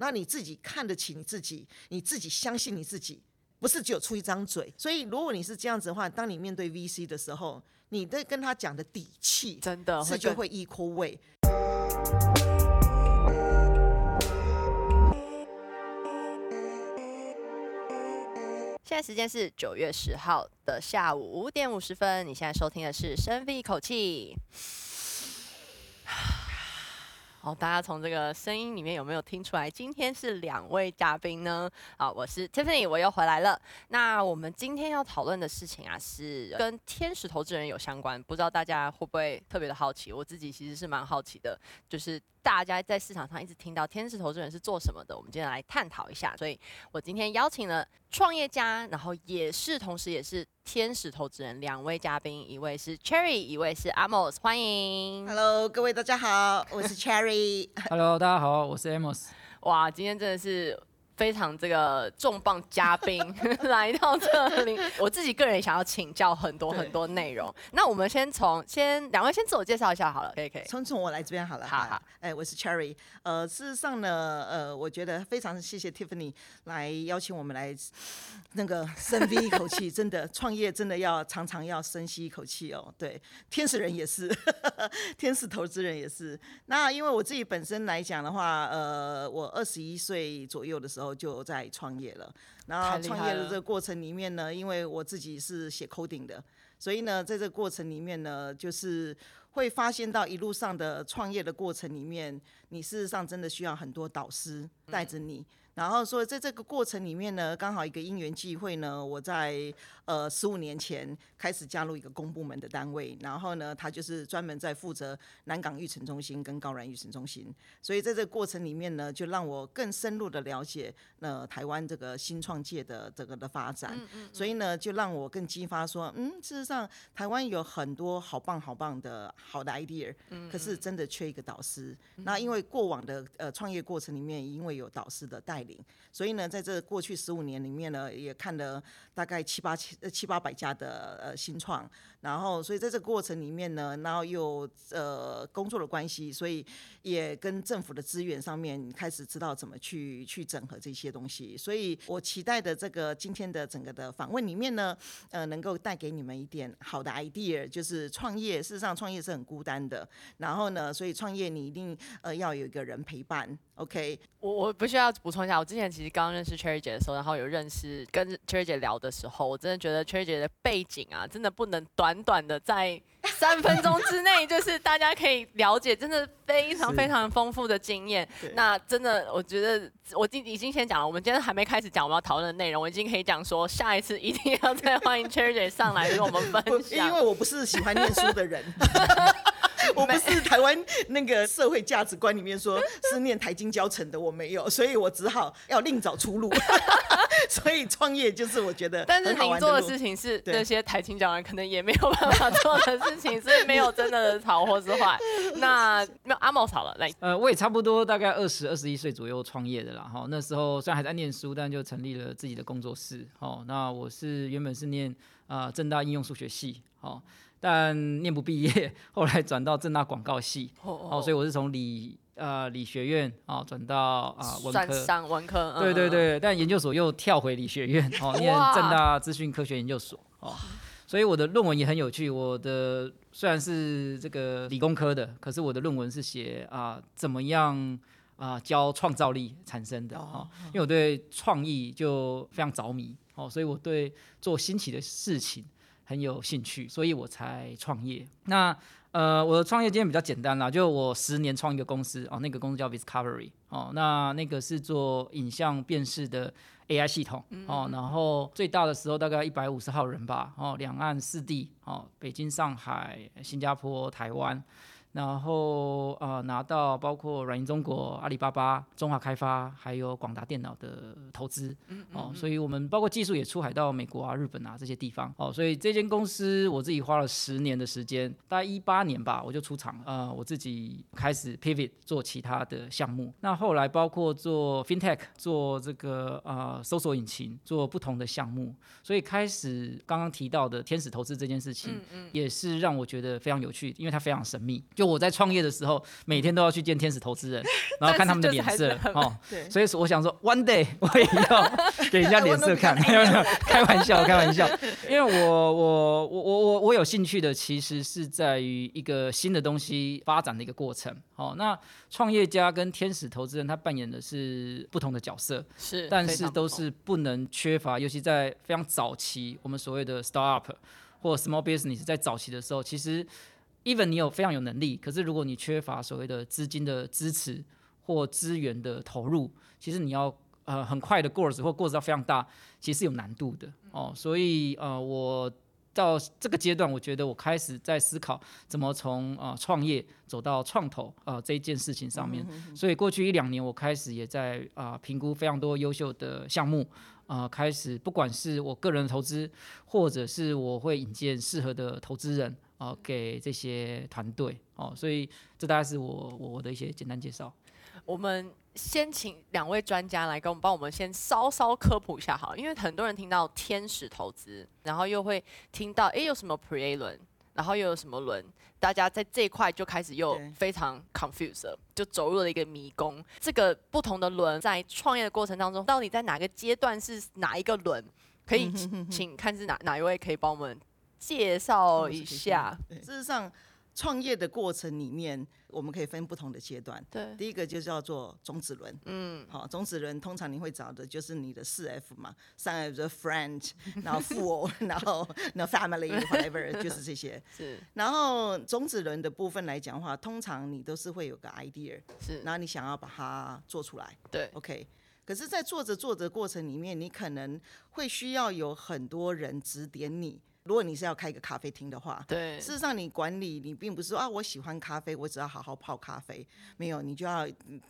那你自己看得起你自己，你自己相信你自己，不是只有出一张嘴。所以如果你是这样子的话，当你面对 VC 的时候，你的跟他讲的底气，真的是就会 equal weight。现在时间是九月十号的下午五点五十分。你现在收听的是深吸一口气。好，大家从这个声音里面有没有听出来？今天是两位嘉宾呢？好，我是 Tiffany，我又回来了。那我们今天要讨论的事情啊，是跟天使投资人有相关。不知道大家会不会特别的好奇？我自己其实是蛮好奇的，就是。大家在市场上一直听到天使投资人是做什么的，我们今天来探讨一下。所以我今天邀请了创业家，然后也是同时也是天使投资人两位嘉宾，一位是 Cherry，一位是 Amos，欢迎。Hello，各位大家好，我是 Cherry。Hello，大家好，我是 Amos。哇，今天真的是。非常这个重磅嘉宾 来到这里，我自己个人也想要请教很多很多内容。那我们先从先两位先自我介绍一下好了，可以可以。从从我来这边好了。好好。哎，我是 Cherry。呃，事实上呢，呃，我觉得非常谢谢 Tiffany 来邀请我们来那个深 吸一口气。真的创业真的要常常要深吸一口气哦。对，天使人也是，天使投资人也是。那因为我自己本身来讲的话，呃，我二十一岁左右的时候。就在创业了，然后创业的这个过程里面呢，因为我自己是写 coding 的，所以呢，在这个过程里面呢，就是会发现到一路上的创业的过程里面，你事实上真的需要很多导师带着你。然后说，在这个过程里面呢，刚好一个因缘际会呢，我在呃十五年前开始加入一个公部门的单位，然后呢，他就是专门在负责南港育成中心跟高兰育成中心，所以在这个过程里面呢，就让我更深入的了解呃台湾这个新创界的这个的发展，所以呢，就让我更激发说，嗯，事实上台湾有很多好棒好棒的好的 idea，可是真的缺一个导师。那因为过往的呃创业过程里面，因为有导师的带。所以呢，在这过去十五年里面呢，也看了大概七八千、七八百家的呃新创。然后，所以在这个过程里面呢，然后又呃工作的关系，所以也跟政府的资源上面开始知道怎么去去整合这些东西。所以我期待的这个今天的整个的访问里面呢，呃，能够带给你们一点好的 idea，就是创业，事实上创业是很孤单的。然后呢，所以创业你一定呃要有一个人陪伴。OK，我我不需要补充下，我之前其实刚认识 Cherry 姐的时候，然后有认识跟 Cherry 姐聊的时候，我真的觉得 Cherry 姐的背景啊，真的不能短。短短的在三分钟之内，就是大家可以了解，真的非常非常丰富的经验。那真的，我觉得我已已经先讲了，我们今天还没开始讲我们要讨论的内容，我已经可以讲说，下一次一定要再欢迎 Cherry 姐上来跟我们分享。因为我不是喜欢念书的人。我不是台湾那个社会价值观里面说是念台经教成的，我没有，所以我只好要另找出路。所以创业就是我觉得，但是您做的事情是那些台清交人可能也没有办法做的事情，所以没有真的好或是坏。那 那阿茂好了，来，呃，我也差不多大概二十二十一岁左右创业的啦。哈，那时候虽然还在念书，但就成立了自己的工作室。哦，那我是原本是念啊正大应用数学系，哦。但念不毕业，后来转到正大广告系，哦，哦，哦，所以我是从理呃理学院啊转到啊文科，上文科，对对对，但研究所又跳回理学院，哦，念正大资讯科学研究所，哦，所以我的论文也很有趣，我的虽然是这个理工科的，可是我的论文是写啊怎么样啊教创造力产生的，哦，因为我对创意就非常着迷，哦，所以我对做新奇的事情。很有兴趣，所以我才创业。那呃，我的创业经验比较简单啦，就我十年创一个公司哦，那个公司叫 Discovery 哦，那那个是做影像辨识的 AI 系统哦，然后最大的时候大概一百五十号人吧哦，两岸四地哦，北京、上海、新加坡、台湾。然后啊、呃，拿到包括软银中国、阿里巴巴、中华开发，还有广达电脑的投资，哦，所以我们包括技术也出海到美国啊、日本啊这些地方，哦，所以这间公司我自己花了十年的时间，大概一八年吧，我就出场了，呃，我自己开始 pivot 做其他的项目，那后来包括做 fintech，做这个呃搜索引擎，做不同的项目，所以开始刚刚提到的天使投资这件事情，嗯嗯也是让我觉得非常有趣，因为它非常神秘。就我在创业的时候，每天都要去见天使投资人，然后看他们的脸色哦。所以我想说，one day 我也要 给人家脸色看，没有没有，开玩笑，开玩笑。因为我我我我我我有兴趣的，其实是在于一个新的东西发展的一个过程。哦，那创业家跟天使投资人他扮演的是不同的角色，是，但是都是不能缺乏，尤其在非常早期，我们所谓的 startup 或 small business 在早期的时候，其实。Even 你有非常有能力，可是如果你缺乏所谓的资金的支持或资源的投入，其实你要呃很快的 growth 或 growth 到非常大，其实是有难度的哦。所以呃我到这个阶段，我觉得我开始在思考怎么从呃创业走到创投呃这一件事情上面。所以过去一两年，我开始也在啊、呃、评估非常多优秀的项目啊、呃，开始不管是我个人的投资，或者是我会引荐适合的投资人。哦，给这些团队哦，所以这大概是我我的一些简单介绍。我们先请两位专家来跟我们帮我们先稍稍科普一下好，因为很多人听到天使投资，然后又会听到哎有什么 Pre-A 轮，然后又有什么轮，大家在这一块就开始又非常 confused，就走入了一个迷宫。这个不同的轮在创业的过程当中，到底在哪个阶段是哪一个轮？可以 请看是哪哪一位可以帮我们。介绍一下，事实上，创业的过程里面，我们可以分不同的阶段。对，第一个就叫做种子轮。嗯，好，种子轮通常你会找的就是你的四 F 嘛，三 F 就是 friend，然后富翁，然后那 family，whatever，就是这些。是。然后种子轮的部分来讲的话，通常你都是会有个 idea，是，然后你想要把它做出来。对，OK。可是，在做着做着过程里面，你可能会需要有很多人指点你。如果你是要开一个咖啡厅的话，对，事实上你管理你并不是说啊，我喜欢咖啡，我只要好好泡咖啡，没有，你就要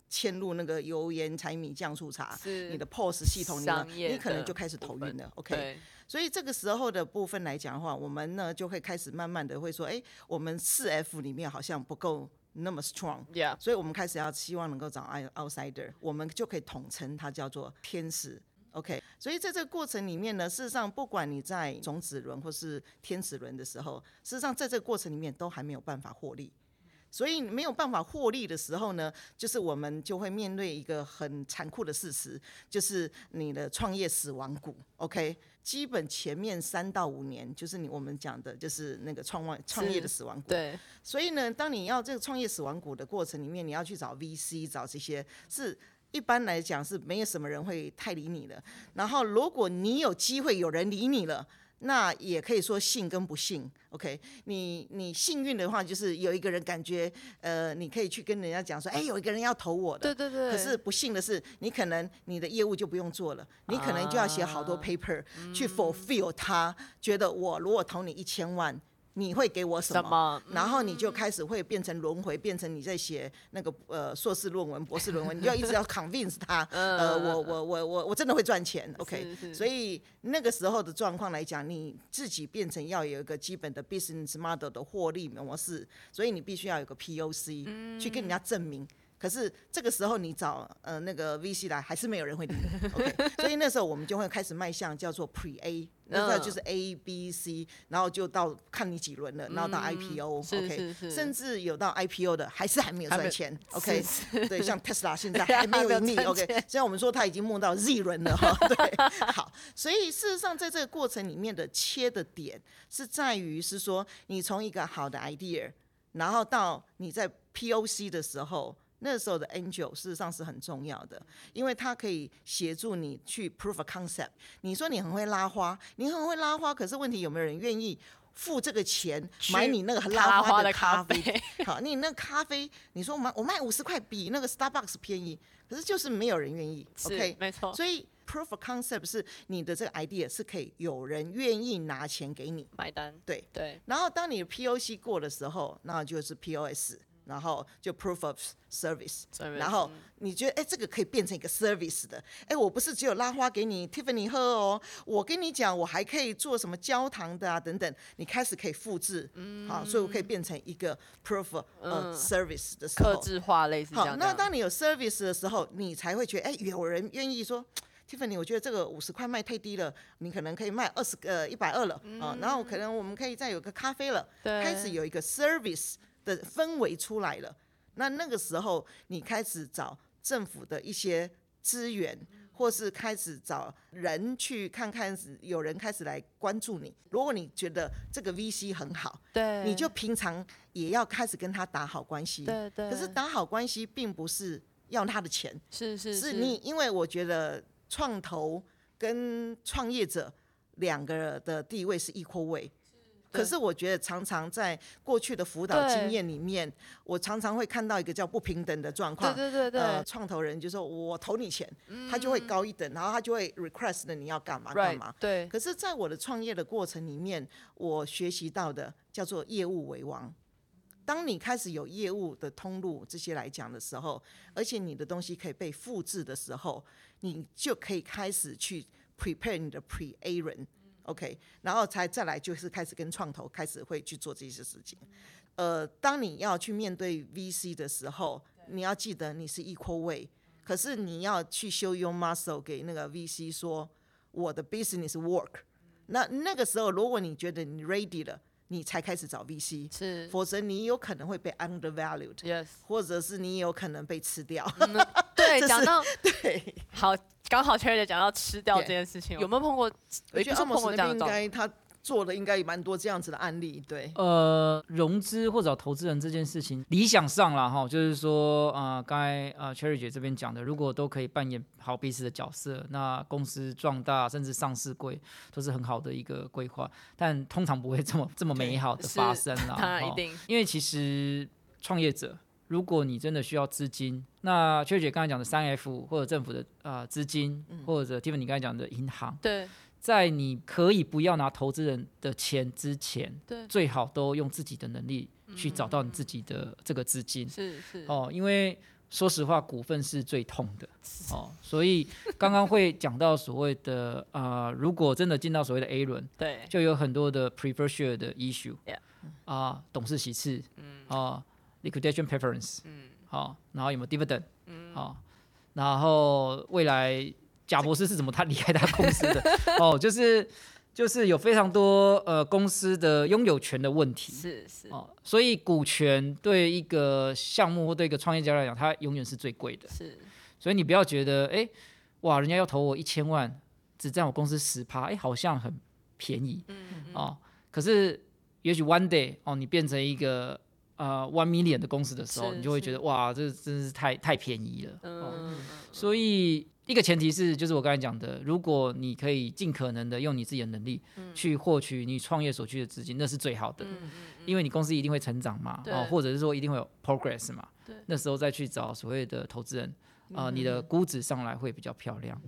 嵌入那个油盐柴米酱醋茶，是你的 POS 系统，你你可能就开始头晕了，OK。所以这个时候的部分来讲的话，我们呢就会开始慢慢的会说，哎，我们四 F 里面好像不够那么 strong，Yeah. 所以我们开始要希望能够找 outsider，我们就可以统称它叫做天使。OK，所以在这个过程里面呢，事实上不管你在种子轮或是天使轮的时候，事实上在这个过程里面都还没有办法获利。所以没有办法获利的时候呢，就是我们就会面对一个很残酷的事实，就是你的创业死亡谷。OK，基本前面三到五年就是你我们讲的就是那个创创业的死亡谷。对。所以呢，当你要这个创业死亡谷的过程里面，你要去找 VC，找这些是。一般来讲是没有什么人会太理你的。然后如果你有机会有人理你了，那也可以说幸跟不幸。OK，你你幸运的话就是有一个人感觉，呃，你可以去跟人家讲说，哎，有一个人要投我的。对对对。可是不幸的是，你可能你的业务就不用做了，你可能就要写好多 paper 去 fulfill 他，觉得我如果投你一千万。你会给我什么？什么然后你就开始会变成轮回，变成你在写那个呃硕士论文、博士论文，你就要一直要 convince 他，呃，我我我我我真的会赚钱，OK？所以那个时候的状况来讲，你自己变成要有一个基本的 business model 的获利模式，所以你必须要有个 POC 去跟人家证明。可是这个时候你找呃那个 VC 来还是没有人会理你，OK？所以那时候我们就会开始迈向叫做 Pre-A，那个就是 A、B、C，然后就到看你几轮了，然后到 IPO，OK？甚至有到 IPO 的还是还没有赚钱，OK？对，像 Tesla 现在 还没有盈利，OK？现在我们说他已经梦到 Z 轮了哈，对，好，所以事实上在这个过程里面的切的点是在于是说你从一个好的 idea，然后到你在 POC 的时候。那时候的 angel 事实上是很重要的，因为它可以协助你去 prove a concept。你说你很会拉花，你很会拉花，可是问题有没有人愿意付这个钱买你那个拉花的咖啡？好，你那个咖啡，你说我卖我卖五十块比那个 Starbucks 便宜，可是就是没有人愿意。OK，没错。所以 prove a concept 是你的这个 idea 是可以有人愿意拿钱给你买单。对对。然后当你的 POC 过的时候，那就是 POS。然后就 proof of service，然后你觉得哎，这个可以变成一个 service 的，哎，我不是只有拉花给你 Tiffany 喝哦，我跟你讲，我还可以做什么焦糖的啊等等，你开始可以复制，嗯，好，所以我可以变成一个 proof of、嗯、service 的时候，客制化类似这样。好，那当你有 service 的时候，你才会觉得哎，有人愿意说 Tiffany，我觉得这个五十块卖太低了，你可能可以卖二十个一百二了。啊，然后可能我们可以再有个咖啡了，对，开始有一个 service。的氛围出来了，那那个时候你开始找政府的一些资源，或是开始找人去看看，有人开始来关注你。如果你觉得这个 VC 很好，对，你就平常也要开始跟他打好关系。对对。可是打好关系并不是要他的钱，是是是，是你，因为我觉得创投跟创业者两个的地位是 equal weight。可是我觉得常常在过去的辅导经验里面，我常常会看到一个叫不平等的状况。对对对对。呃，创投人就说我投你钱，他就会高一等，然后他就会 request 你要干嘛干嘛。对。可是，在我的创业的过程里面，我学习到的叫做业务为王。当你开始有业务的通路这些来讲的时候，而且你的东西可以被复制的时候，你就可以开始去 prepare 你的 pre-A 人。OK，然后才再来就是开始跟创投开始会去做这些事情。呃，当你要去面对 VC 的时候，你要记得你是 equal weight，可是你要去 show your muscle 给那个 VC 说我的 business work。那那个时候，如果你觉得你 ready 了，你才开始找 VC，是，否则你有可能会被 undervalued，Yes，或者是你有可能被吃掉。嗯、对，讲到对，好。刚好 Cherry 姐讲到吃掉这件事情，有没有碰过？我觉得阿莫斯那边应该他做的应该也蛮多这样子的案例。对，呃，融资或者投资人这件事情，理想上啦哈，就是说啊，刚、呃、才啊、呃、Cherry 姐这边讲的，如果都可以扮演好彼此的角色，那公司壮大甚至上市贵都是很好的一个规划。但通常不会这么这么美好的发生啦。当然一定，因为其实创业者。如果你真的需要资金，那 Cherry 姐刚才讲的三 F 或者政府的啊资金，或者 Tiffany 你刚才讲的银行，对，在你可以不要拿投资人的钱之前，对，最好都用自己的能力去找到你自己的这个资金，是是。哦，因为说实话，股份是最痛的。哦，所以刚刚会讲到所谓的啊，如果真的进到所谓的 A 轮，对，就有很多的 preferred share 的 issue，啊，yeah. 董事席次，嗯。啊。Liquidation preference，嗯，好，然后有没有 dividend，嗯，好，然后未来贾博士是怎么他离开他公司的？哦，就是就是有非常多呃公司的拥有权的问题，是是，哦，所以股权对一个项目或对一个创业家来讲，它永远是最贵的，是，所以你不要觉得，哎，哇，人家要投我一千万，只占我公司十趴，哎，好像很便宜，嗯嗯，哦，可是也许 one day，哦，你变成一个。呃，one million 的公司的时候，你就会觉得哇，这真是太太便宜了。嗯，哦、所以一个前提是，就是我刚才讲的，如果你可以尽可能的用你自己的能力去获取你创业所需的资金，那是最好的。嗯，因为你公司一定会成长嘛，哦，或者是说一定会有 progress 嘛。对。那时候再去找所谓的投资人，啊、呃，你的估值上来会比较漂亮。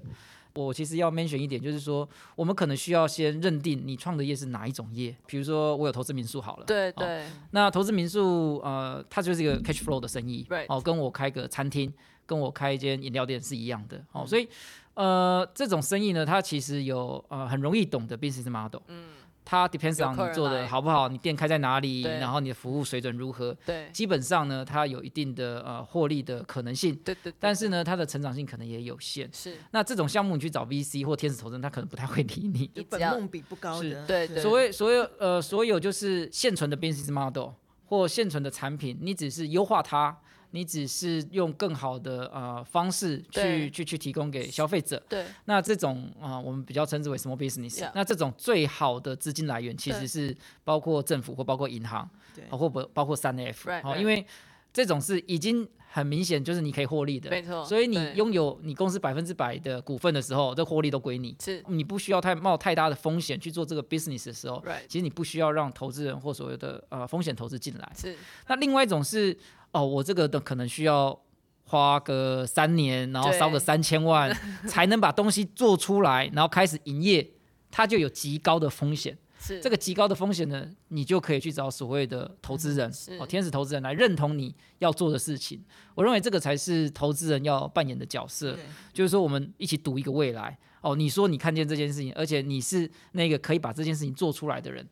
我其实要 mention 一点，就是说，我们可能需要先认定你创的业是哪一种业。比如说，我有投资民宿好了，对对、哦。那投资民宿，呃，它就是一个 cash flow 的生意，对、哦，跟我开个餐厅，跟我开一间饮料店是一样的，哦，所以，呃，这种生意呢，它其实有呃很容易懂的 business model，嗯。它 depends on 你做的好不好，你店开在哪里，然后你的服务水准如何。对，基本上呢，它有一定的呃获利的可能性。对对，对。但是呢，它的成长性可能也有限。是。那这种项目你去找 VC 或天使投资人，他可能不太会理你。你本梦比不高的。是。对对。所谓所有呃所有就是现存的 business model 或现存的产品，你只是优化它。你只是用更好的呃方式去去去提供给消费者，对，那这种啊、呃、我们比较称之为 small business. 那这种最好的资金来源其实是包括政府或包括银行，对，或不包括三 F，好、right, right.，因为这种是已经很明显就是你可以获利的，没错，所以你拥有你公司百分之百的股份的时候，这获利都归你，是，你不需要太冒太大的风险去做这个 business 的时候.其实你不需要让投资人或所谓的呃风险投资进来，是，那另外一种是。哦，我这个的可能需要花个三年，然后烧个三千万，才能把东西做出来，然后开始营业，它就有极高的风险。是这个极高的风险呢，你就可以去找所谓的投资人，哦，天使投资人来认同你要做的事情。我认为这个才是投资人要扮演的角色，就是说我们一起赌一个未来。哦，你说你看见这件事情，而且你是那个可以把这件事情做出来的人，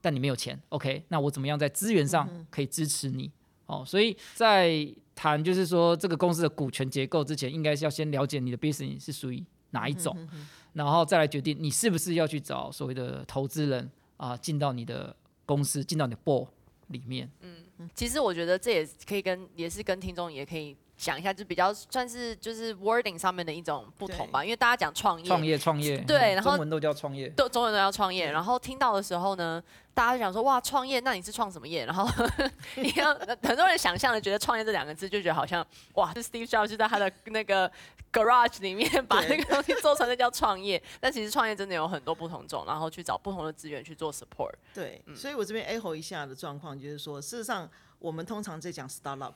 但你没有钱，OK？那我怎么样在资源上可以支持你？哦，所以在谈就是说这个公司的股权结构之前，应该是要先了解你的 business 是属于哪一种，然后再来决定你是不是要去找所谓的投资人啊，进到你的公司，进到你的 board 里面。嗯，其实我觉得这也可以跟，也是跟听众也可以。想一下，就比较算是就是 wording 上面的一种不同吧，因为大家讲创业，创业，创业，对，然后中文都叫创业，都中文都叫创业。然后听到的时候呢，大家就想说哇，创业，那你是创什么业？然后 你要很多人想象的觉得创业这两个字，就觉得好像哇，是 Steve Jobs 就在他的那个 garage 里面把那个东西做成，那叫创业。但其实创业真的有很多不同种，然后去找不同的资源去做 support。对，所以我这边 echo 一下的状况就是说，事实上我们通常在讲 startup。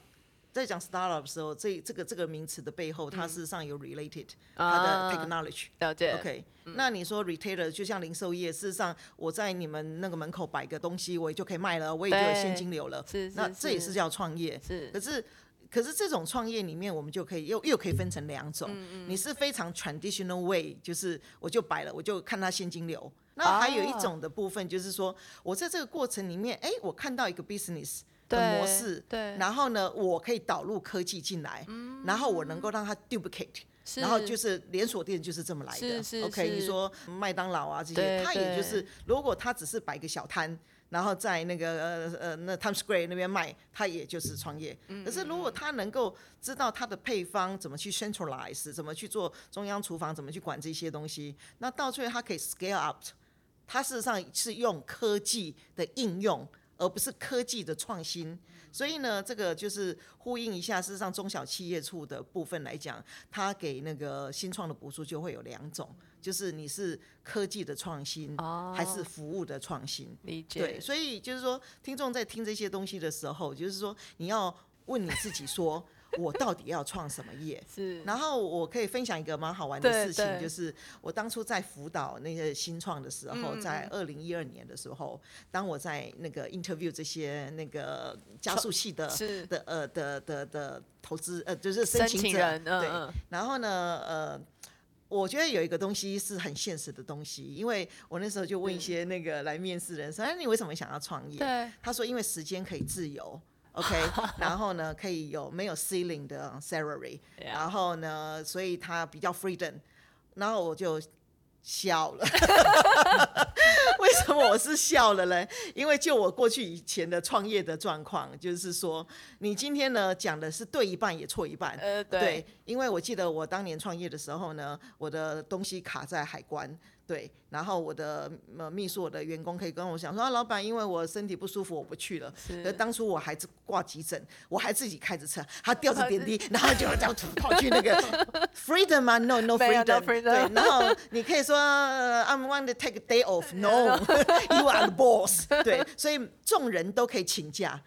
在讲 startup 的时候，这这个这个名词的背后，它事实上有 related、嗯、它的 technology、啊。了解。OK，、嗯、那你说 retailer 就像零售业，事实上我在你们那个门口摆个东西，我也就可以卖了，我也就有现金流了。是。那这也是叫创业。是。可是可是这种创业里面，我们就可以又又可以分成两种。嗯嗯。你是非常 traditional way，就是我就摆了，我就看它现金流。那还有一种的部分，就是说我在这个过程里面，哎、欸，我看到一个 business。的模式，对，然后呢，我可以导入科技进来，嗯，然后我能够让它 duplicate，然后就是连锁店就是这么来的。OK，你说麦当劳啊这些，它也就是如果他只是摆个小摊，然后在那个呃呃那 Times Square 那边卖，他也就是创业。可是如果他能够知道它的配方怎么去 centralize，怎么去做中央厨房，怎么去管这些东西，那到最后它可以 scale up，它事实上是用科技的应用。而不是科技的创新，所以呢，这个就是呼应一下。事实上，中小企业处的部分来讲，它给那个新创的补助就会有两种，就是你是科技的创新，还是服务的创新。理解。对，所以就是说，听众在听这些东西的时候，就是说，你要问你自己说。我到底要创什么业？是，然后我可以分享一个蛮好玩的事情，就是我当初在辅导那些新创的时候，在二零一二年的时候，当我在那个 interview 这些那个加速器的的呃的的的投资呃就是申请者，对，然后呢呃，我觉得有一个东西是很现实的东西，因为我那时候就问一些那个来面试的人说，哎，你为什么想要创业？对，他说因为时间可以自由。OK，然后呢，可以有没有 ceiling 的 salary，然后呢，所以他比较 freedom，然后我就笑了。为什么我是笑了呢？因为就我过去以前的创业的状况，就是说，你今天呢讲的是对一半也错一半。呃，对，对，因为我记得我当年创业的时候呢，我的东西卡在海关。对，然后我的呃秘书，我的员工可以跟我讲说啊，老板，因为我身体不舒服，我不去了。是。当初我还挂急诊，我还自己开着车，他吊着点滴，然后就这样跑去那个 freedom 啊，no no freedom。对，然后你可以说 I'm want to take a day off，no，you are the boss。对，所以众人都可以请假，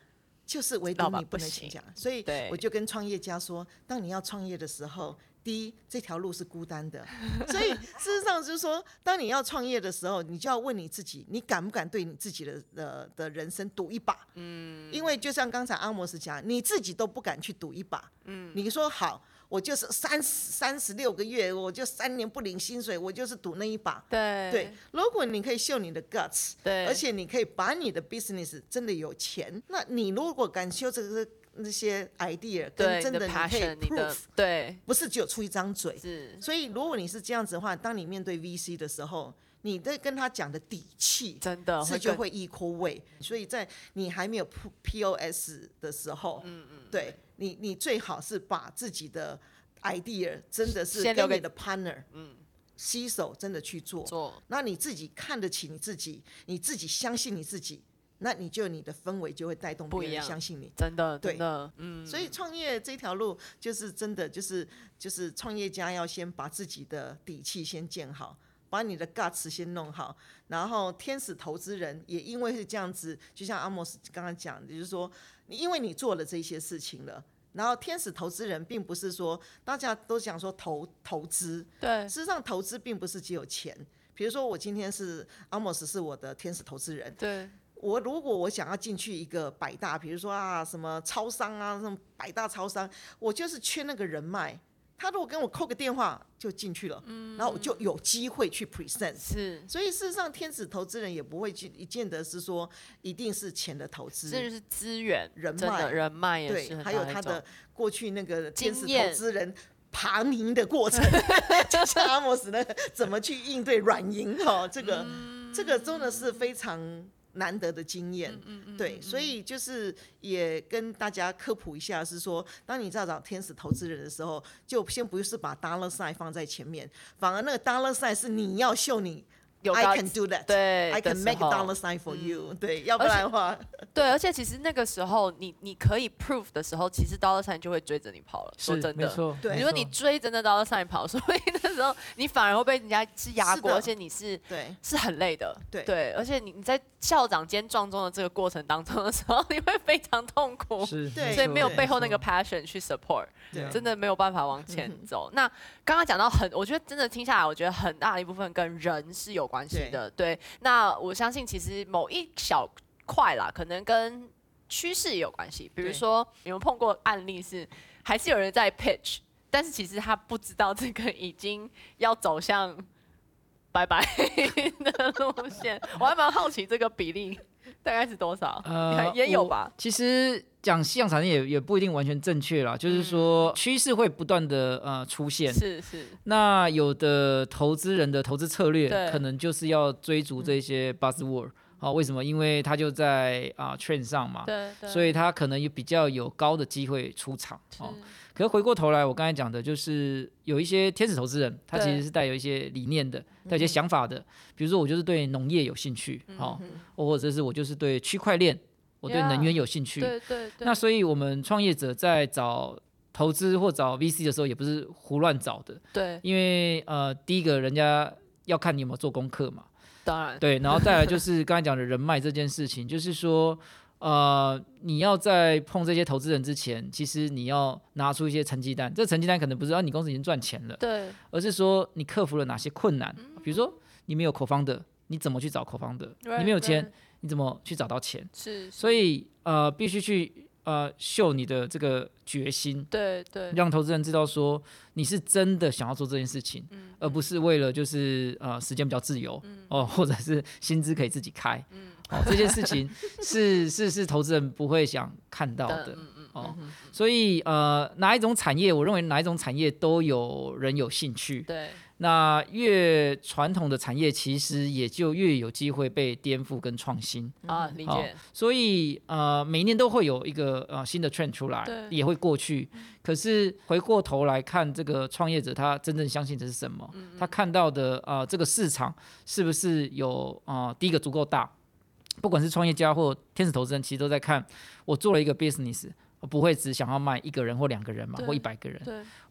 就是唯独你不能请假。所以我就跟创业家说，当你要创业的时候。第一，这条路是孤单的，所以事实上就是说，当你要创业的时候，你就要问你自己，你敢不敢对你自己的的的人生赌一把？嗯，因为就像刚才阿摩斯讲，你自己都不敢去赌一把。嗯，你说好，我就是三十三十六个月，我就三年不领薪水，我就是赌那一把。对对，如果你可以秀你的 guts，对，而且你可以把你的 business 真的有钱，那你如果敢秀这个。那些 idea 跟真的你可以 proof，对，不是只有出一张嘴。是，所以如果你是这样子的话，当你面对 VC 的时候，你在跟他讲的底气，真的是就会 equal weight。所以在你还没有 POS 的时候，嗯嗯，对你，你最好是把自己的 idea 真的是跟你的 partner，嗯，携手真的去做，做，那你自己看得起你自己，你自己相信你自己。那你就你的氛围就会带动别人相信你，真的，对，的，嗯，所以创业这条路就是真的，就是就是创业家要先把自己的底气先建好，把你的 guts 先弄好，然后天使投资人也因为是这样子，就像阿莫斯刚刚讲的，就是说，你因为你做了这些事情了，然后天使投资人并不是说大家都想说投投资，对，事实上投资并不是只有钱，比如说我今天是阿莫斯是我的天使投资人，对。我如果我想要进去一个百大，比如说啊什么超商啊，什么百大超商，我就是缺那个人脉。他如果跟我扣个电话就进去了，嗯，然后我就有机会去 present。是，所以事实上天使投资人也不会去，一见得是说一定是钱的投资，这就是资源、人脉、人脉也是对，还有他的过去那个天使投资人爬赢的过程，就像阿莫斯那个怎么去应对软银哈，这个、嗯、这个真的是非常。难得的经验。嗯嗯对，所以就是也跟大家科普一下，是说，当你在找天使投资人的时候，就先不是把 dollar sign 放在前面，反而那个 dollar sign 是你要秀你。有 I can do that，对，I can make a dollar sign for you，对，要不然的话，对，而且其实那个时候你你可以 prove 的时候，其实 dollar sign 就会追着你跑了。说真的，没错，对，如果你追着那 dollar sign 跑，所以那时候你反而会被人家是压过，而且你是对是很累的，对对，而且你你在校长兼撞钟的这个过程当中的时候，你会非常痛苦，是，对，所以没有背后那个 passion 去 support，对，真的没有办法往前走。那刚刚讲到很，我觉得真的听下来，我觉得很大的一部分跟人是有关系的，对。那我相信，其实某一小块啦，可能跟趋势也有关系。比如说，你们碰过案例是，还是有人在 pitch，但是其实他不知道这个已经要走向拜拜 的路线。我还蛮好奇这个比例 大概是多少？呃，也有吧。其实讲夕阳产业也也不一定完全正确啦，就是说趋势会不断的呃出现。是是。那有的投资人的投资策略可能就是要追逐这些 buzzword，好，为什么？因为他就在啊 trend 上嘛，对对。所以他可能也比较有高的机会出场。哦。可是回过头来，我刚才讲的就是有一些天使投资人，他其实是带有一些理念的，带有一些想法的。比如说我就是对农业有兴趣，好，或者是我就是对区块链。我对能源有兴趣，对对对。那所以我们创业者在找投资或找 VC 的时候，也不是胡乱找的。对。因为呃，第一个人家要看你有没有做功课嘛。当然。对，然后再来就是刚才讲的人脉这件事情，就是说呃，你要在碰这些投资人之前，其实你要拿出一些成绩单。这成绩单可能不是啊，你公司已经赚钱了，对，而是说你克服了哪些困难。比如说你没有 co-founder，你怎么去找 co-founder？你没有钱。你怎么去找到钱？是，所以呃，必须去呃秀你的这个决心，对对，让投资人知道说你是真的想要做这件事情，嗯、而不是为了就是呃时间比较自由，哦、或者是薪资可以自己开，嗯、哦，这件事情是 是是投资人不会想看到的，哦，所以呃哪一种产业，我认为哪一种产业都有人有兴趣，对。那越传统的产业，其实也就越有机会被颠覆跟创新啊，理解。所以呃，每年都会有一个呃新的 trend 出来，也会过去。可是回过头来看，这个创业者他真正相信的是什么？他看到的啊、呃，这个市场是不是有啊、呃？第一个足够大，不管是创业家或天使投资人，其实都在看我做了一个 business。我不会只想要卖一个人或两个人嘛，或一百个人。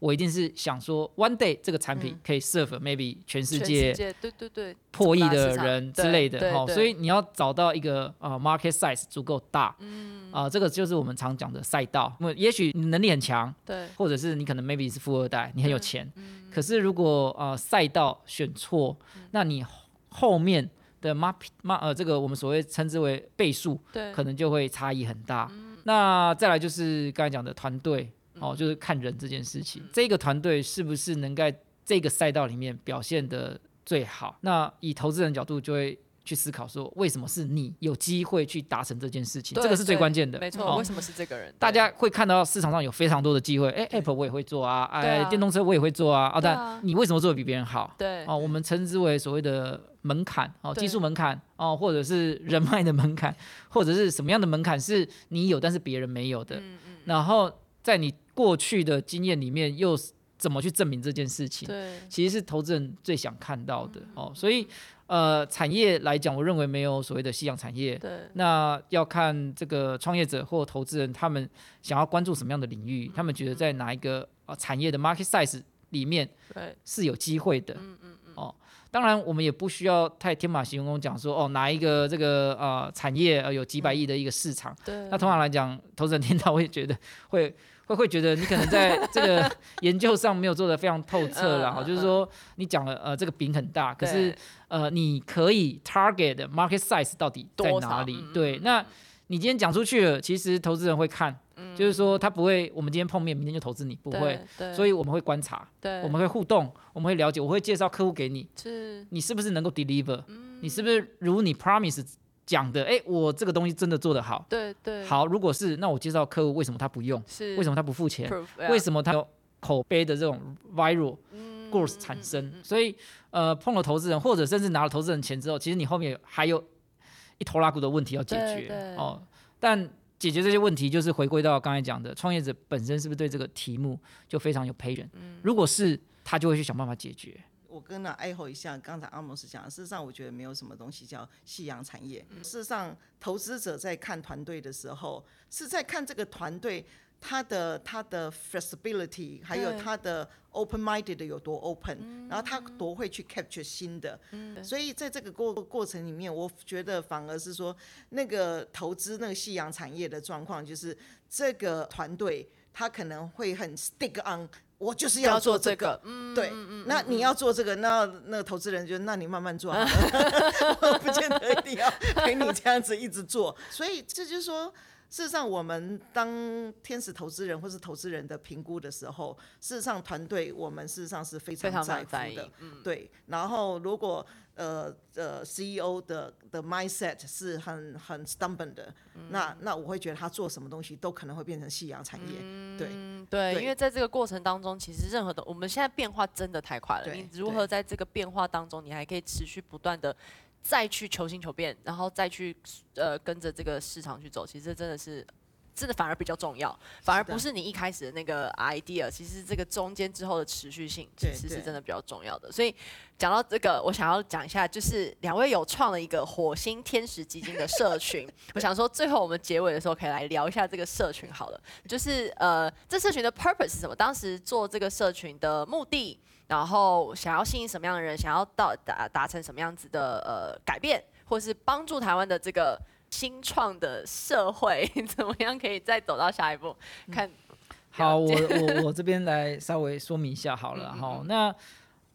我一定是想说，one day 这个产品可以 serve maybe 全世界对对对破亿的人之类的。好，所以你要找到一个啊 market size 足够大，嗯啊，这个就是我们常讲的赛道。那么也许你能力很强，对，或者是你可能 maybe 是富二代，你很有钱，可是如果呃赛道选错，那你后面的 market 呃这个我们所谓称之为倍数，对可能就会差异很大。那再来就是刚才讲的团队，哦，就是看人这件事情，这个团队是不是能在这个赛道里面表现的最好？那以投资人角度就会去思考说，为什么是你有机会去达成这件事情？这个是最关键的。没错，为什么是这个人？大家会看到市场上有非常多的机会，哎，App 我也会做啊，哎，电动车我也会做啊，啊，但你为什么做的比别人好？对，哦，我们称之为所谓的。门槛哦，技术门槛哦，或者是人脉的门槛，或者是什么样的门槛是你有但是别人没有的？嗯嗯、然后在你过去的经验里面，又怎么去证明这件事情？对，其实是投资人最想看到的、嗯、哦。所以呃，产业来讲，我认为没有所谓的夕阳产业。对，那要看这个创业者或投资人他们想要关注什么样的领域，嗯、他们觉得在哪一个啊产业的 market size 里面是有机会的。嗯嗯嗯哦。当然，我们也不需要太天马行空讲说哦，哪一个这个呃产业呃有几百亿的一个市场。对。那通常来讲，投资人听到会觉得会会会觉得你可能在 这个研究上没有做得非常透彻了哈，就是说你讲了呃这个饼很大，可是呃你可以 target market size 到底在哪里？对。那你今天讲出去了，其实投资人会看。就是说，他不会，我们今天碰面，明天就投资你，不会。所以我们会观察，我们会互动，我们会了解，我会介绍客户给你，是，你是不是能够 deliver？你是不是如你 promise 讲的？哎，我这个东西真的做得好。对对。好，如果是，那我介绍客户为什么他不用？是，为什么他不付钱？为什么他有口碑的这种 viral growth 产生？所以，呃，碰了投资人，或者甚至拿了投资人钱之后，其实你后面还有。一头拉骨的问题要解决哦。但解决这些问题，就是回归到刚才讲的，创业者本身是不是对这个题目就非常有 passion？如果是，他就会去想办法解决。我跟那 echo 一下，刚才阿莫斯讲，事实上我觉得没有什么东西叫夕阳产业。事实上，投资者在看团队的时候，是在看这个团队。他的他的 flexibility，还有他的 open minded 有多 open，嗯，然后他多会去 capture 新的，嗯，所以在这个过过程里面，我觉得反而是说那个投资那个夕阳产业的状况，就是这个团队他可能会很 stick on，我就是要做这个，这个。嗯、对、嗯，那你要做这个，那那个投资人就那你慢慢做好了，我不见得一定要陪你这样子一直做，所以这就是说。事实上，我们当天使投资人或是投资人的评估的时候，事实上团队我们事实上是非常在乎的，嗯、对。然后如果呃呃 CEO 的的 mindset 是很很 stubborn 的，嗯、那那我会觉得他做什么东西都可能会变成夕阳产业，嗯、对对，对。因为在这个过程当中，其实任何的我们现在变化真的太快了，你如何在这个变化当中，你还可以持续不断的。再去求新求变，然后再去呃跟着这个市场去走，其实真的是真的反而比较重要，反而不是你一开始的那个 idea，其实这个中间之后的持续性其实是真的比较重要的。所以讲到这个，我想要讲一下，就是两位有创了一个火星天使基金的社群，我想说最后我们结尾的时候可以来聊一下这个社群好了，就是呃这社群的 purpose 是什么？当时做这个社群的目的。然后想要吸引什么样的人，想要到达达成什么样子的呃改变，或是帮助台湾的这个新创的社会，怎么样可以再走到下一步？看，嗯、好，我我我这边来稍微说明一下好了，好、嗯嗯，那。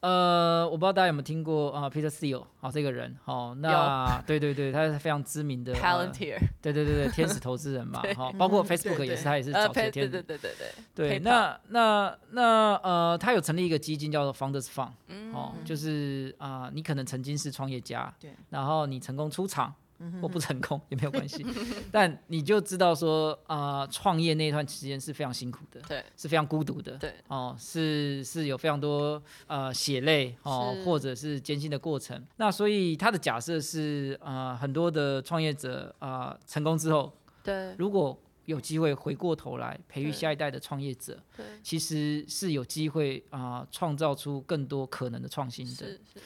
呃，我不知道大家有没有听过啊，Peter Thiel 好，这个人，好，那 对对对，他是非常知名的 Palantir，对对对对，天使投资人嘛，哈，包括 Facebook 也是，他也是早期的天使，对对对对对，对，那那那呃，他有成立一个基金叫做 Founders Fund，哦，就是啊，你可能曾经是创业家，对，然后你成功出场。或不成功 也没有关系，但你就知道说啊，呃、创业那段时间是非常辛苦的，对，是非常孤独的，对，哦，是是有非常多呃血泪哦，或者是艰辛的过程。那所以他的假设是啊、呃，很多的创业者啊、呃、成功之后，对，如果有机会回过头来培育下一代的创业者，对，其实是有机会啊、呃、创造出更多可能的创新的。是是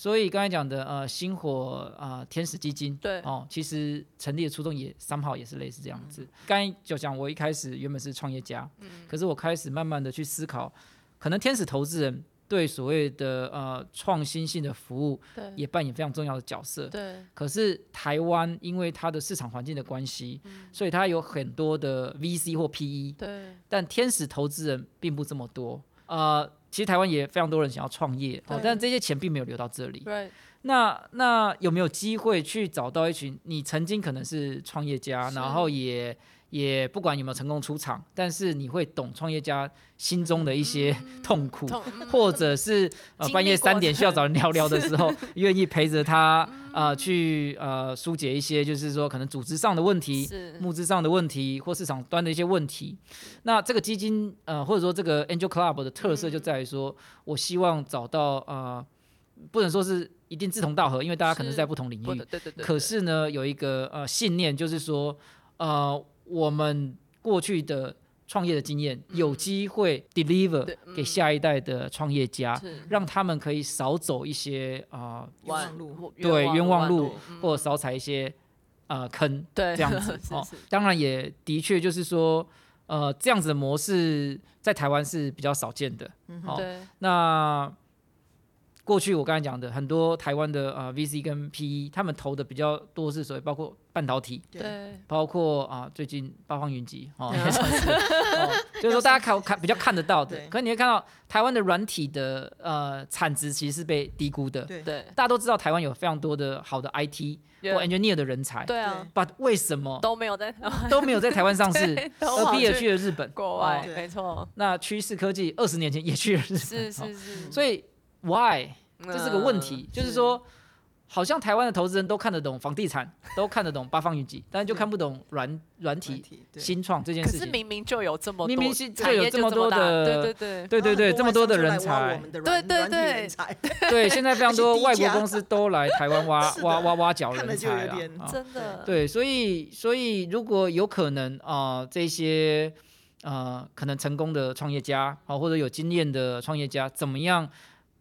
所以刚才讲的呃星火啊、呃、天使基金对哦，其实成立的初衷也三号也是类似这样子。刚、嗯、才就讲我一开始原本是创业家，嗯，可是我开始慢慢的去思考，可能天使投资人对所谓的呃创新性的服务，对，也扮演非常重要的角色。对。可是台湾因为它的市场环境的关系，嗯，所以它有很多的 VC 或 PE，对。但天使投资人并不这么多，呃。其实台湾也非常多人想要创业，哦，但这些钱并没有流到这里。那那有没有机会去找到一群你曾经可能是创业家，然后也也不管有没有成功出场，但是你会懂创业家心中的一些 痛苦，嗯、或者是呃半夜三点需要找人聊聊的时候，愿意陪着他。呃，去呃疏解一些，就是说可能组织上的问题、募资上的问题或市场端的一些问题。那这个基金呃，或者说这个 Angel Club 的特色就在于说，我希望找到呃，不能说是一定志同道合，因为大家可能是在不同领域。对对对。可是呢，有一个呃信念，就是说呃，我们过去的。创业的经验有机会 deliver 给下一代的创业家，嗯、让他们可以少走一些啊冤枉路，对冤枉路，或者少踩一些啊、呃、坑，对这样子 哦。当然也的确就是说，呃，这样子的模式在台湾是比较少见的。嗯，好，那。过去我刚才讲的很多台湾的呃 VC 跟 PE，他们投的比较多是所谓包括半导体，对，包括啊、呃、最近八方云集哦，哦，就是说大家看看比较看得到的，可是你会看到台湾的软体的呃产值其实是被低估的，对，大家都知道台湾有非常多的好的 IT 或 engineer 的人才，对啊，But 为什么都没有在都没有在台湾上市，而毕业去了日本，国外，没错，那趋势科技二十年前也去了日本，是是是，所以 Why？这是个问题，呃、就是说，好像台湾的投资人都看得懂房地产，都看得懂八方云集，但是就看不懂软软体新创这件事情。可是明明就有这么多，明明就有这么多的，对对对对对对，这么多的人才，对对对，对，现在非常 多外国公司都来台湾挖 挖挖挖角人才了，真的。对，所以所以如果有可能啊，这些呃可能成功的创业家啊，或者有经验的创业家，怎么样？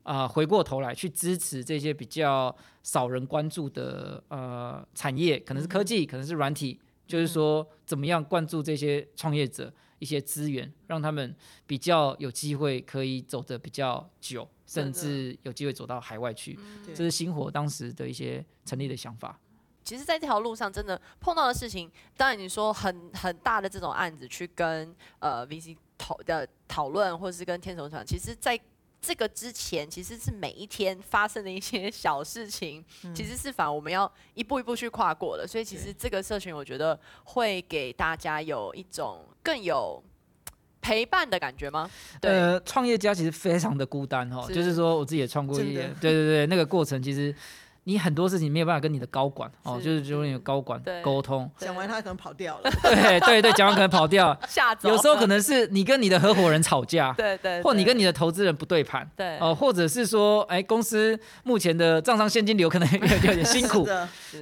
啊、呃，回过头来去支持这些比较少人关注的呃产业，可能是科技，可能是软体，就是说怎么样灌注这些创业者一些资源，让他们比较有机会可以走得比较久，甚至有机会走到海外去。这是星火当时的一些成立的想法。其实，在这条路上，真的碰到的事情，当然你说很很大的这种案子，去跟呃 VC 讨的讨论，或者是跟天使投资团，其实，在这个之前其实是每一天发生的一些小事情，嗯、其实是反而我们要一步一步去跨过的。所以其实这个社群，我觉得会给大家有一种更有陪伴的感觉吗？对，呃，创业家其实非常的孤单哈，是就是说我自己也创过业，对对对，那个过程其实。你很多事情没有办法跟你的高管哦，就是就是你的高管沟通，讲完他可能跑掉了，对对对，讲完可能跑掉，吓走。有时候可能是你跟你的合伙人吵架，对对，或你跟你的投资人不对盘，对。哦，或者是说，哎，公司目前的账上现金流可能有点辛苦，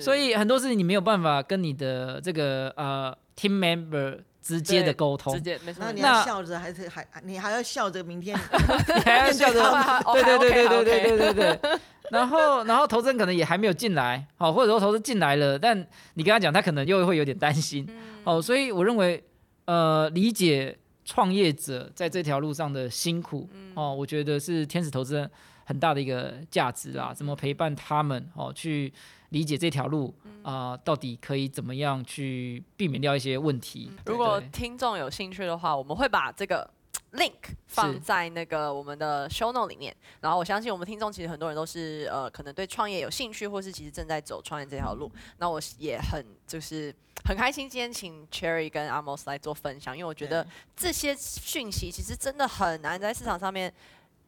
所以很多事情你没有办法跟你的这个呃 team member 直接的沟通，直接没错。那你要笑着还是还你还要笑着明天，你还要笑着，对对对对对对对对对。然后，然后投资人可能也还没有进来，好，或者说投资进来了，但你跟他讲，他可能又会有点担心，哦，所以我认为，呃，理解创业者在这条路上的辛苦，哦，我觉得是天使投资人很大的一个价值啊，怎么陪伴他们，哦，去理解这条路啊，到底可以怎么样去避免掉一些问题。如果听众有兴趣的话，我们会把这个。link 放在那个我们的 show note 里面，然后我相信我们听众其实很多人都是呃可能对创业有兴趣，或是其实正在走创业这条路。那我也很就是很开心今天请 Cherry 跟 Amos 来做分享，因为我觉得这些讯息其实真的很难在市场上面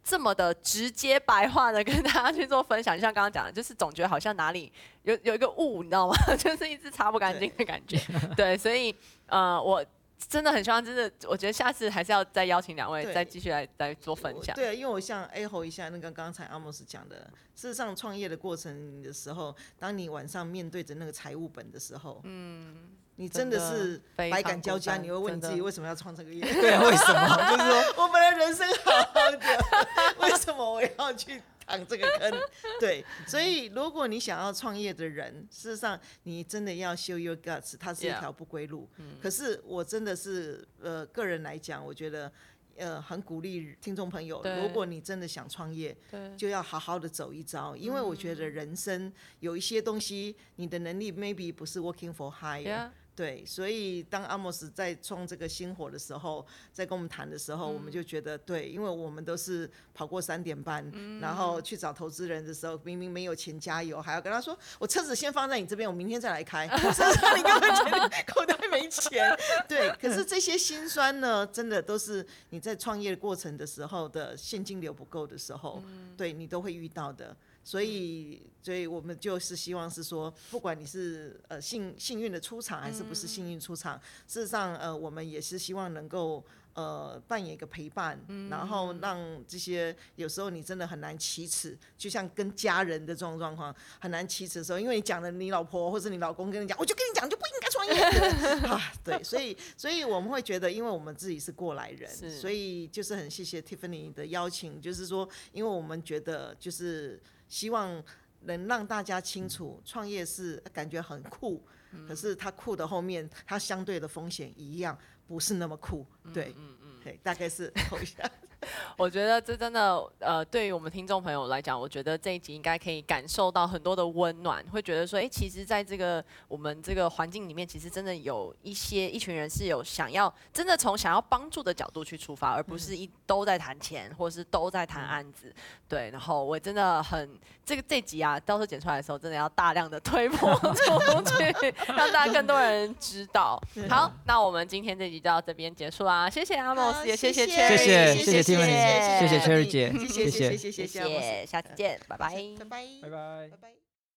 这么的直接白话的跟大家去做分享。就像刚刚讲的，就是总觉得好像哪里有 有一个雾，你知道吗？就是一直擦不干净的感觉。对，所以呃我。真的很希望，真的，我觉得下次还是要再邀请两位再继续来来做分享。对，因为我想 echo 一下那个刚才阿莫斯讲的，事实上创业的过程的时候，当你晚上面对着那个财务本的时候，嗯，你真的是百感交加，你会问你自己为什么要创这个业？对，为什么？就是说我本来人生好好的，为什么我要去？趟这个坑，对，所以如果你想要创业的人，事实上你真的要 show your guts，它是一条不归路。Yeah. 可是我真的是呃个人来讲，我觉得呃很鼓励听众朋友，如果你真的想创业，对就要好好的走一遭，因为我觉得人生有一些东西，你的能力 maybe 不是 working for hire。Yeah. 对，所以当阿莫斯在创这个星火的时候，在跟我们谈的时候，嗯、我们就觉得对，因为我们都是跑过三点半，嗯、然后去找投资人的时候，明明没有钱加油，还要跟他说，我车子先放在你这边，我明天再来开，实际上你根本觉得口袋没钱。对，可是这些心酸呢，真的都是你在创业过程的时候的现金流不够的时候，嗯、对你都会遇到的。所以，所以我们就是希望是说，不管你是呃幸幸运的出场，还是不是幸运出场，事实上，呃，我们也是希望能够。呃，扮演一个陪伴，嗯、然后让这些有时候你真的很难启齿，就像跟家人的这种状况很难启齿的时候，因为你讲了你老婆或者你老公跟你讲，我就跟你讲就不应该创业 啊，对，所以所以我们会觉得，因为我们自己是过来人，所以就是很谢谢 Tiffany 的邀请，就是说，因为我们觉得就是希望能让大家清楚，创业是感觉很酷，嗯、可是它酷的后面，它相对的风险一样。不是那么酷，对，嗯嗯，对、嗯，大概是一下。我觉得这真的，呃，对于我们听众朋友来讲，我觉得这一集应该可以感受到很多的温暖，会觉得说，哎，其实在这个我们这个环境里面，其实真的有一些一群人是有想要真的从想要帮助的角度去出发，而不是一都在谈钱，或者是都在谈案子。对，然后我真的很这个这集啊，到时候剪出来的时候，真的要大量的推播出去，让大家更多人知道。好，那我们今天这集就到这边结束啦，谢谢阿莫斯，也谢谢 Cherry，谢谢谢谢。谢谢 Cherry 姐，谢谢，谢谢谢谢，下次见，拜拜，拜拜，拜拜，拜拜。